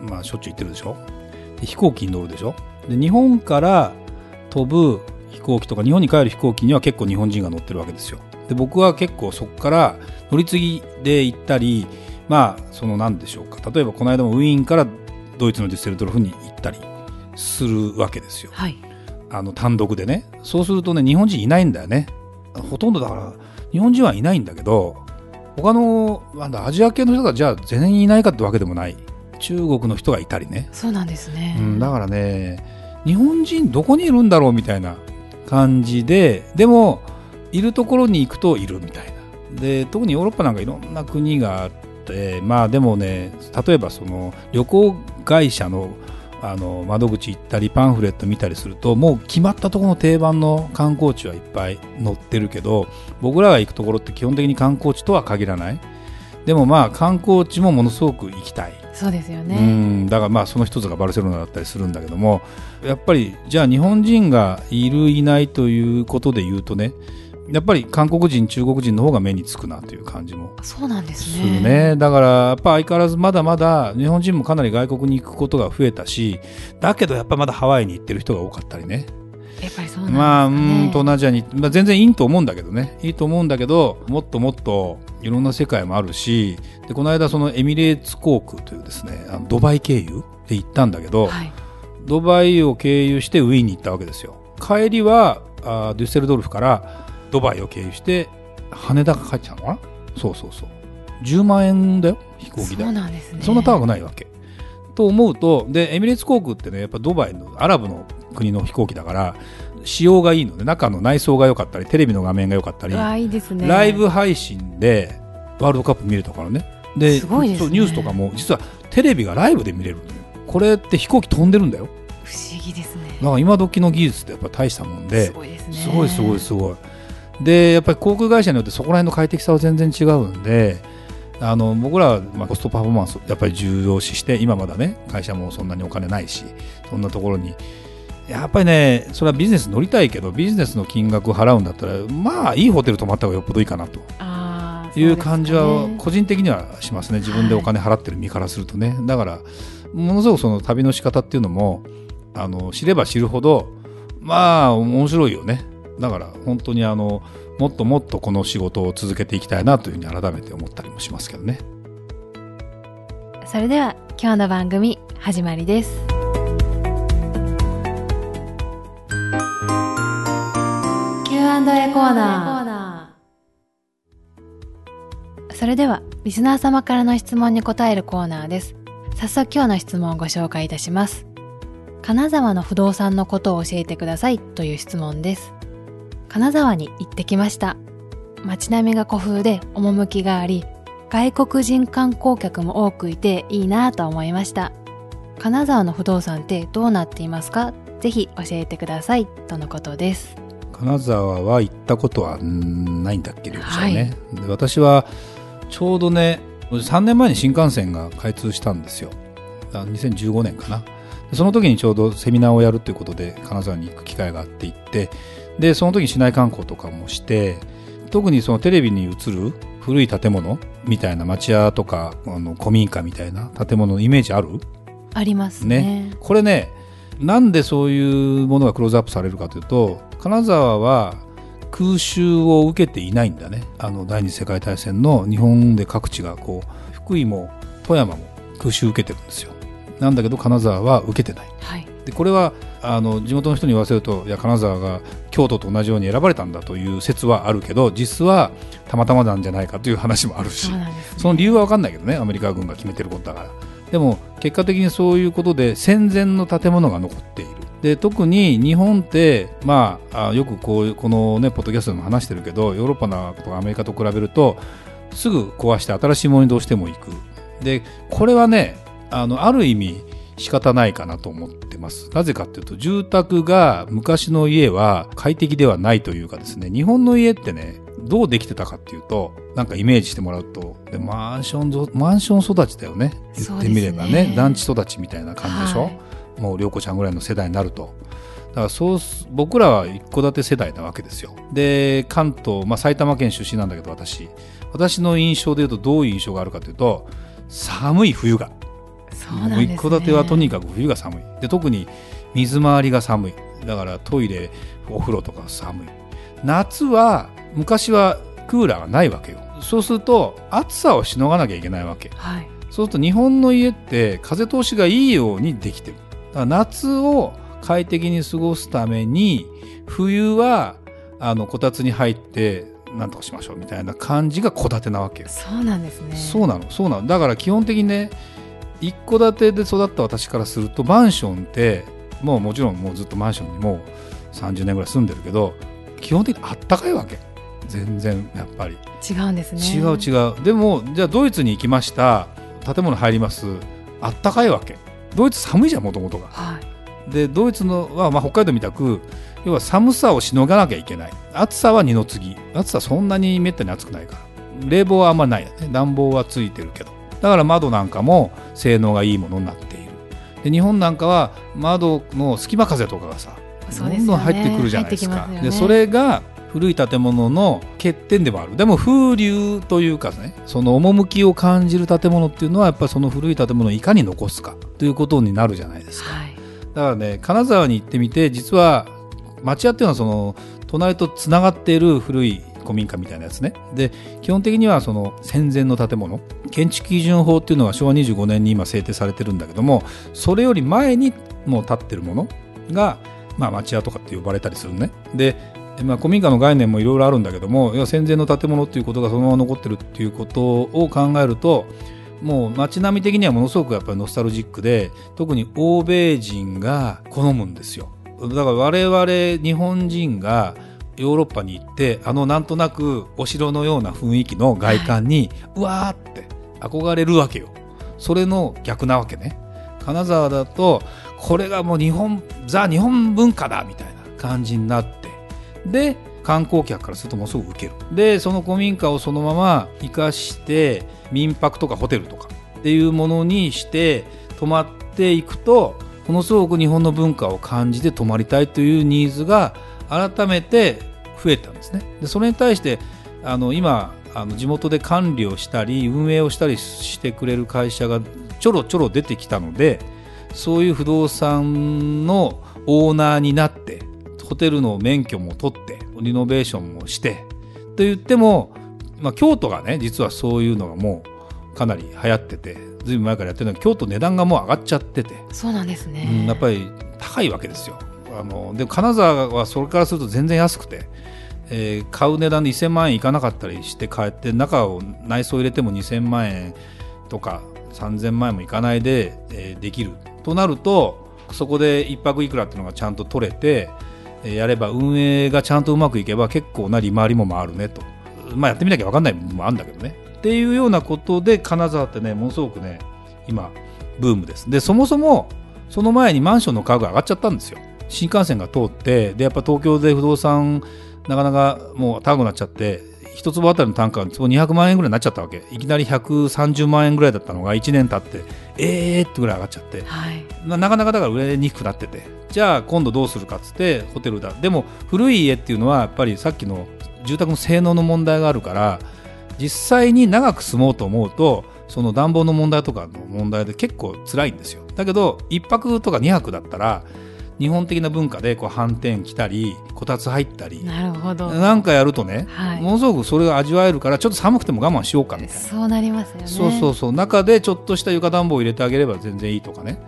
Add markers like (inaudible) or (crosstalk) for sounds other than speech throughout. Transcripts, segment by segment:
まあしょっちゅう行ってるでしょ？で飛行機に乗るでしょ？で日本から飛ぶ飛行機とか日本に帰る飛行機には結構日本人が乗ってるわけですよ。で僕は結構そこから乗り継ぎで行ったりまあその何でしょうか。例えばこの間もウィーンからドイツのデュッセルドルフに行ったりするわけですよ。はい。あの単独でね。そうするとね日本人いないんだよね。ほとんどだから日本人はいないんだけど他のなんだアジア系の人がじゃあ全員いないかってわけでもない中国の人がいたりね、そうなんですね、うん、だからね日本人どこにいるんだろうみたいな感じででもいるところに行くといるみたいな。で特にヨーロッパなんかいろんな国があってまあでもね例えばその旅行会社のあの窓口行ったりパンフレット見たりするともう決まったところの定番の観光地はいっぱい載ってるけど僕らが行くところって基本的に観光地とは限らないでもまあ観光地もものすごく行きたい。そうですようねん。だからまあその一つがバルセロナだったりするんだけどもやっぱりじゃあ日本人がいるいないということで言うとねやっぱり韓国人中国人の方が目につくなという感じもそうなんですね。だからやっぱ相変わらずまだまだ日本人もかなり外国に行くことが増えたしだけどやっぱまだハワイに行ってる人が多かったりねやっぱりそうなんですかねまあ、うん、東南アジアに、まあ、全然いいと思うんだけどね、いいと思うんだけど、もっともっといろんな世界もあるし、で、この間そのエミレーツ航空というですね、あのドバイ経由で行ったんだけど、はいドバイを経由してウィーンに行ったわけですよ。帰りは、あデュッセルドルフからドバイを経由して、羽田が帰っちゃうのかな？そうそうそう。10万円だよ、飛行機代そう。なんですねそんな高くないわけ。と思うと、で、エミレーツ航空ってね、やっぱドバイのアラブの国の飛行機だから、仕様がいいので、中の内装が良かったり、テレビの画面が良かったり、ライブ配信でワールドカップ見れたからね。で、ねニュースとかも、実はテレビがライブで見れるのよ。これって飛行機飛んでるんだよ。不思議ですねだから今時の技術ってやっぱ大したもんで、すごいですねすごいすごいすごい。で、やっぱり航空会社によってそこら辺の快適さは全然違うんで、あの僕らはまあコストパフォーマンスをやっぱり重要視して今まだね会社もそんなにお金ないしそんなところにやっぱりねそれはビジネス乗りたいけどビジネスの金額を払うんだったらまあいいホテル泊まった方がよっぽどいいかなと。いう感じは個人的にはしますね。自分でお金払ってる身からするとね。だからものすごくその旅の仕方っていうのもあの知れば知るほどまあ面白いよね。だから本当にあのもっともっとこの仕事を続けていきたいなというふうに改めて思ったりもしますけどね。それでは今日の番組始まりです Q&A コーナー。それではリスナー様からの質問に答えるコーナーです。早速今日の質問をご紹介いたします。金沢の不動産のことを教えてくださいという質問です。金沢に行ってきました。街並みが古風で趣があり外国人観光客も多くいていいなと思いました。金沢の不動産ってどうなっていますか？ぜひ教えてくださいとのことです。金沢は行ったことはんないんだっけ両者はね、で私はちょうどね3年前に新幹線が開通したんですよ。あ2015年かな。でその時にちょうどセミナーをやるということで金沢に行く機会があって行ってでその時に市内観光とかもして特にそのテレビに映る古い建物みたいな町屋とかあの古民家みたいな建物のイメージある？ありますね。ね。これねなんでそういうものがクローズアップされるかというと金沢は空襲を受けていないんだね。あの第二次世界大戦の日本で各地がこう福井も富山も空襲受けてるんですよ。なんだけど金沢は受けてない。はい。でこれはあの地元の人に言わせるといや金沢が京都と同じように選ばれたんだという説はあるけど実はたまたまなんじゃないかという話もあるしそね、その理由は分かんないけどねアメリカ軍が決めてることだからでも結果的にそういうことで戦前の建物が残っているで特に日本って、まあ、よくこうこの、ね、ポッドキャストでも話してるけどヨーロッパなとかアメリカと比べるとすぐ壊して新しいものにどうしても行くでこれはねあのある意味仕方ないかなと思ってます。なぜかっていうと、住宅が昔の家は快適ではないというかですね、日本の家ってね、どうできてたかっていうと、なんかイメージしてもらうと、でマンションぞ、マンション育ちだよね。言ってみればね、ね団地育ちみたいな感じでしょ、はいもう涼子ちゃんぐらいの世代になると。だからそうす、僕らは一戸建て世代なわけですよ。で、関東、まあ埼玉県出身なんだけど私、私の印象で言うとどういう印象があるかというと、寒い冬が。そうなんね。一戸建てはとにかく冬が寒い。で、特に水回りが寒い。だからトイレ、お風呂とか寒い。夏は、昔はクーラーがないわけよ。そうすると、暑さをしのがなきゃいけないわけ。はい。そうすると日本の家って風通しがいいようにできてる。だから夏を快適に過ごすために、冬は、あの、こたつに入って、なんとかしましょうみたいな感じが戸建てなわけよ。そうなんですね。そうなの、そうなの。だから基本的にね、一戸建てで育った私からすると、マンションって、もうもちろんもうずっとマンションにもう30年ぐらい住んでるけど、基本的にあったかいわけ。全然、やっぱり。違うんですね。違う違う。でも、じゃあドイツに行きました。建物入ります。あったかいわけ。ドイツ寒いじゃん、もともとが。はい。で、ドイツのは、まあ、北海道みたく、要は寒さをしのがなきゃいけない。暑さは二の次。暑さそんなにめったに暑くないから。冷房はあんまないよね。暖房はついてるけど。だから窓なんかも性能がいいものになっている。で、日本なんかは窓の隙間風とかがさ、ねどんどん入ってくるじゃないですか。入ってきますよねで、それが古い建物の欠点でもある。でも風流というかね、その趣を感じる建物っていうのはやっぱりその古い建物をいかに残すかということになるじゃないですか。はい。だからね、金沢に行ってみて、実は町屋っていうのはその隣とつながっている古い古民家みたいなやつね。で、基本的にはその戦前の建物、建築基準法っていうのが昭和25年に今制定されてるんだけども、それより前にもう建ってるものが、まあ町屋とかって呼ばれたりするね。で、まあ、古民家の概念もいろいろあるんだけども、要は戦前の建物っていうことがそのまま残ってるっていうことを考えると、もう街並み的にはものすごくやっぱりノスタルジックで、特に欧米人が好むんですよ。だから我々日本人がヨーロッパに行って、あのなんとなくお城のような雰囲気の外観に、うわーって憧れるわけよ。それの逆なわけね。金沢だと、これがもう日本、ザ日本文化だみたいな感じになって、で、観光客からするとものすごく受ける。で、その古民家をそのまま生かして、民泊とかホテルとかっていうものにして泊まっていくと、ものすごく日本の文化を感じて泊まりたいというニーズが改めて増えたんですね。で、それに対して、あの、今、あの地元で管理をしたり運営をしたりしてくれる会社がちょろちょろ出てきたのでそういう不動産のオーナーになってホテルの免許も取ってリノベーションもしてと言っても、まあ、京都がね実はそういうのがもうかなり流行っててずいぶん前からやってるのは京都値段がもう上がっちゃってて、そうなんですね。うん、やっぱり高いわけですよ。あので金沢はそれからすると全然安くて、えー買う値段で1000万円いかなかったりして帰って中を内装入れても2000万円とか3000万円もいかないで、えーできるとなるとそこで一泊いくらっていうのがちゃんと取れて、えーやれば運営がちゃんとうまくいけば結構な利回りも回るねと。まあやってみなきゃ分かんない部分もあるんだけどね。っていうようなことで金沢ってねものすごくね今ブームです。でそもそもその前にマンションの価格が上がっちゃったんですよ。新幹線が通ってでやっぱ東京で不動産なかなかもう高くなっちゃって一坪あたりの単価が坪200万円ぐらいになっちゃったわけ。いきなり130万円ぐらいだったのが1年経ってえーってぐらい上がっちゃって。はい。ななかなかだから売れにくくなっててじゃあ今度どうするかっつってホテルだ。でも古い家っていうのはやっぱりさっきの住宅の性能の問題があるから実際に長く住もうと思うとその暖房の問題とかの問題で結構辛いんですよ。だけど1泊とか2泊だったら日本的な文化でこう反転来たりこたつ入ったりなるほど。なんかやるとね、はい。ものすごくそれが味わえるからちょっと寒くても我慢しようかみたいな。そうなりますよね。そうそうそう。中でちょっとした床暖房を入れてあげれば全然いいとかね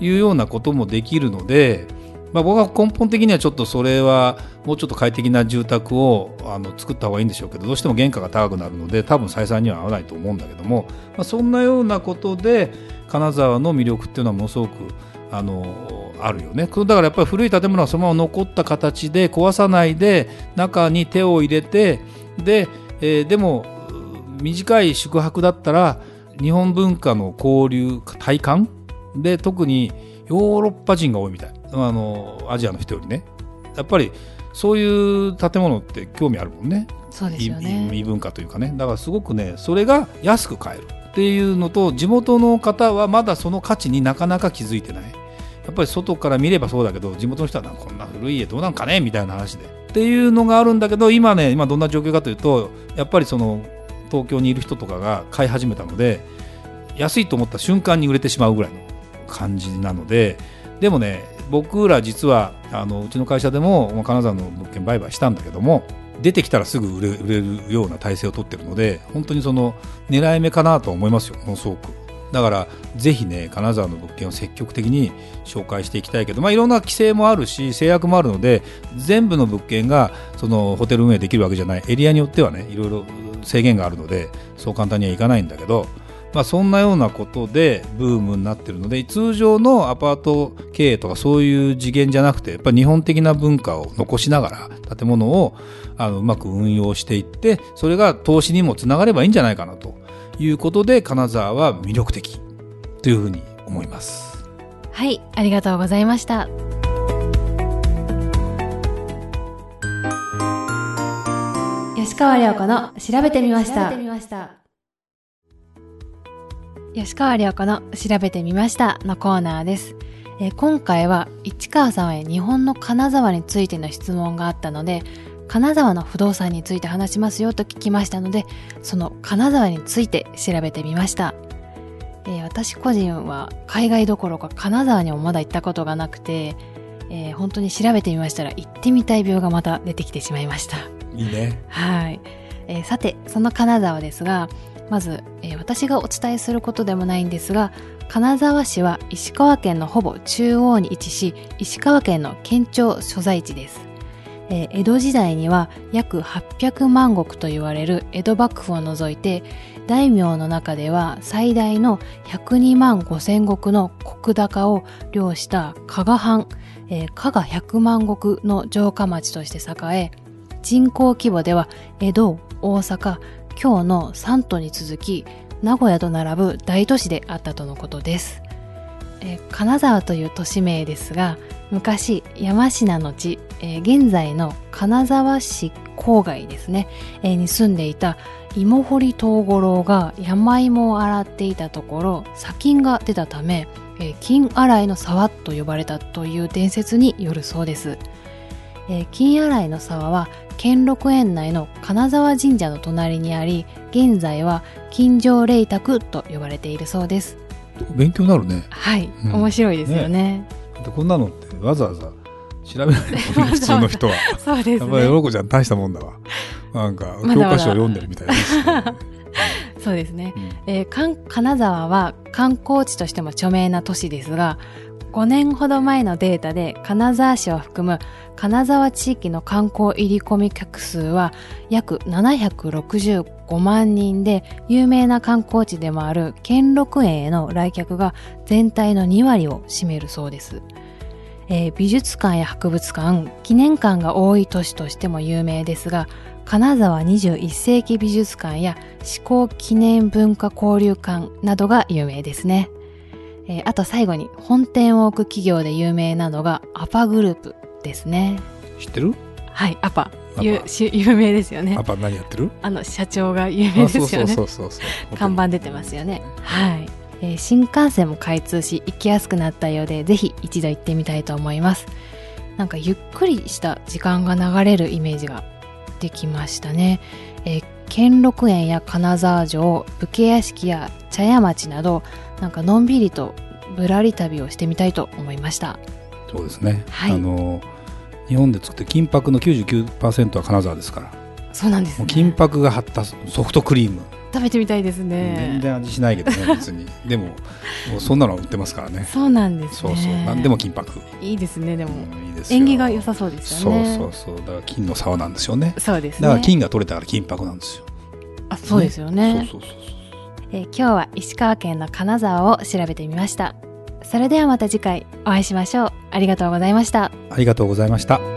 いうようなこともできるので、まあ、僕は根本的にはちょっとそれはもうちょっと快適な住宅をあの作った方がいいんでしょうけどどうしても原価が高くなるので多分採算には合わないと思うんだけども、まあ、そんなようなことで金沢の魅力っていうのはものすごくあのあるよね。だからやっぱり古い建物はそのまま残った形で壊さないで中に手を入れてで、えーでも短い宿泊だったら日本文化の交流体感で特にヨーロッパ人が多いみたい。あのアジアの人よりね。やっぱりそういう建物って興味あるもんね。そうですよね。異文化というかね。だからすごくねそれが安く買える。っていうのと地元の方はまだその価値になかなか気づいてない。やっぱり外から見ればそうだけど地元の人はこんな古い家どうなんかね？みたいな話で。っていうのがあるんだけど今ね今どんな状況かというとやっぱりその東京にいる人とかが買い始めたので安いと思った瞬間に売れてしまうぐらいの感じなのででもね僕ら実はあのうちの会社でも金沢の物件売買したんだけども出てきたらすぐ売れ売れるような体制を取ってるので本当にその狙い目かなと思いますよものすごく。だからぜひね金沢の物件を積極的に紹介していきたいけど、まあ、いろんな規制もあるし制約もあるので全部の物件がそのホテル運営できるわけじゃない。エリアによってはねいろいろ制限があるのでそう簡単にはいかないんだけどまあ、そんなようなことでブームになってるので通常のアパート経営とかそういう次元じゃなくてやっぱり日本的な文化を残しながら建物をあのうまく運用していってそれが投資にもつながればいいんじゃないかなということで金沢は魅力的というふうに思います。はいありがとうございました。吉川亮子の調べてみました吉川良子の調べてみましたのコーナーです。えー、今回は市川さんへ日本の金沢についての質問があったので、金沢の不動産について話しますよと聞きましたので、その金沢について調べてみました。えー、私個人は海外どころか金沢にもまだ行ったことがなくて、えー、本当に調べてみましたら行ってみたい病がまた出てきてしまいました。いいね。はい。えー、さて、その金沢ですが、まず、えー、私がお伝えすることでもないんですが金沢市は石川県のほぼ中央に位置し石川県の県庁所在地です、えー、江戸時代には約800万石と言われる江戸幕府を除いて大名の中では最大の102万5千石の石高を領した加賀藩、えー、加賀100万石の城下町として栄え人口規模では江戸、大阪、今日の3都に続き名古屋と並ぶ大都市であったとのことです、金沢という都市名ですが昔山科の地、えー、現在の金沢市郊外ですね、えー、に住んでいた芋掘東五郎が山芋を洗っていたところ砂金が出たため、えー、金洗いの沢と呼ばれたという伝説によるそうです、えー、金洗いの沢は兼六園内の金沢神社の隣にあり現在は金城霊卓と呼ばれているそうです。勉強になるね。はい、うん、面白いですよね。ね。こんなのってわざわざ調べない普通の人は。(laughs) そうです、ね、やっぱりよろこちゃん大したもんだわ。なんか教科書を読んでるみたいな、(laughs) そうですね、うん、えー、金沢は観光地としても著名な都市ですが5年ほど前のデータで金沢市を含む金沢地域の観光入り込み客数は約765万人で有名な観光地でもある兼六園への来客が全体の2割を占めるそうです。えー、美術館や博物館、記念館が多い都市としても有名ですが、金沢21世紀美術館や思考記念文化交流館などが有名ですね。えー、あと最後に本店を置く企業で有名なのがアパグループですね。知ってる？はいアパ。有有名ですよね。アパ何やってる？あの社長が有名ですよね。そうそうそう看板出てますよね。はい、えー、新幹線も開通し行きやすくなったようでぜひ一度行ってみたいと思います。なんかゆっくりした時間が流れるイメージができましたね、えー、兼六園や金沢城武家屋敷や茶屋町などなんかのんびりとぶらり旅をしてみたいと思いました。そうですね、はい、あの日本で作って金箔の99%は金沢ですから。そうなんです、ね、金箔が張ったソフトクリーム。食べてみたいですね。全然味しないけどね (laughs) 別に。でももうそんなの売ってますからね。そうなんです、ね、そうそう。何でも金箔。いいですねでも、うん、いいです縁起が良さそうですよね。そうそうそう。だから金の沢なんですよね。そうです、ね、だから金が取れたから金箔なんですよ。あそうですよね、ね、そうそうそうえー、今日は石川県の金沢を調べてみました。それではまた次回お会いしましょう。ありがとうございました。ありがとうございました。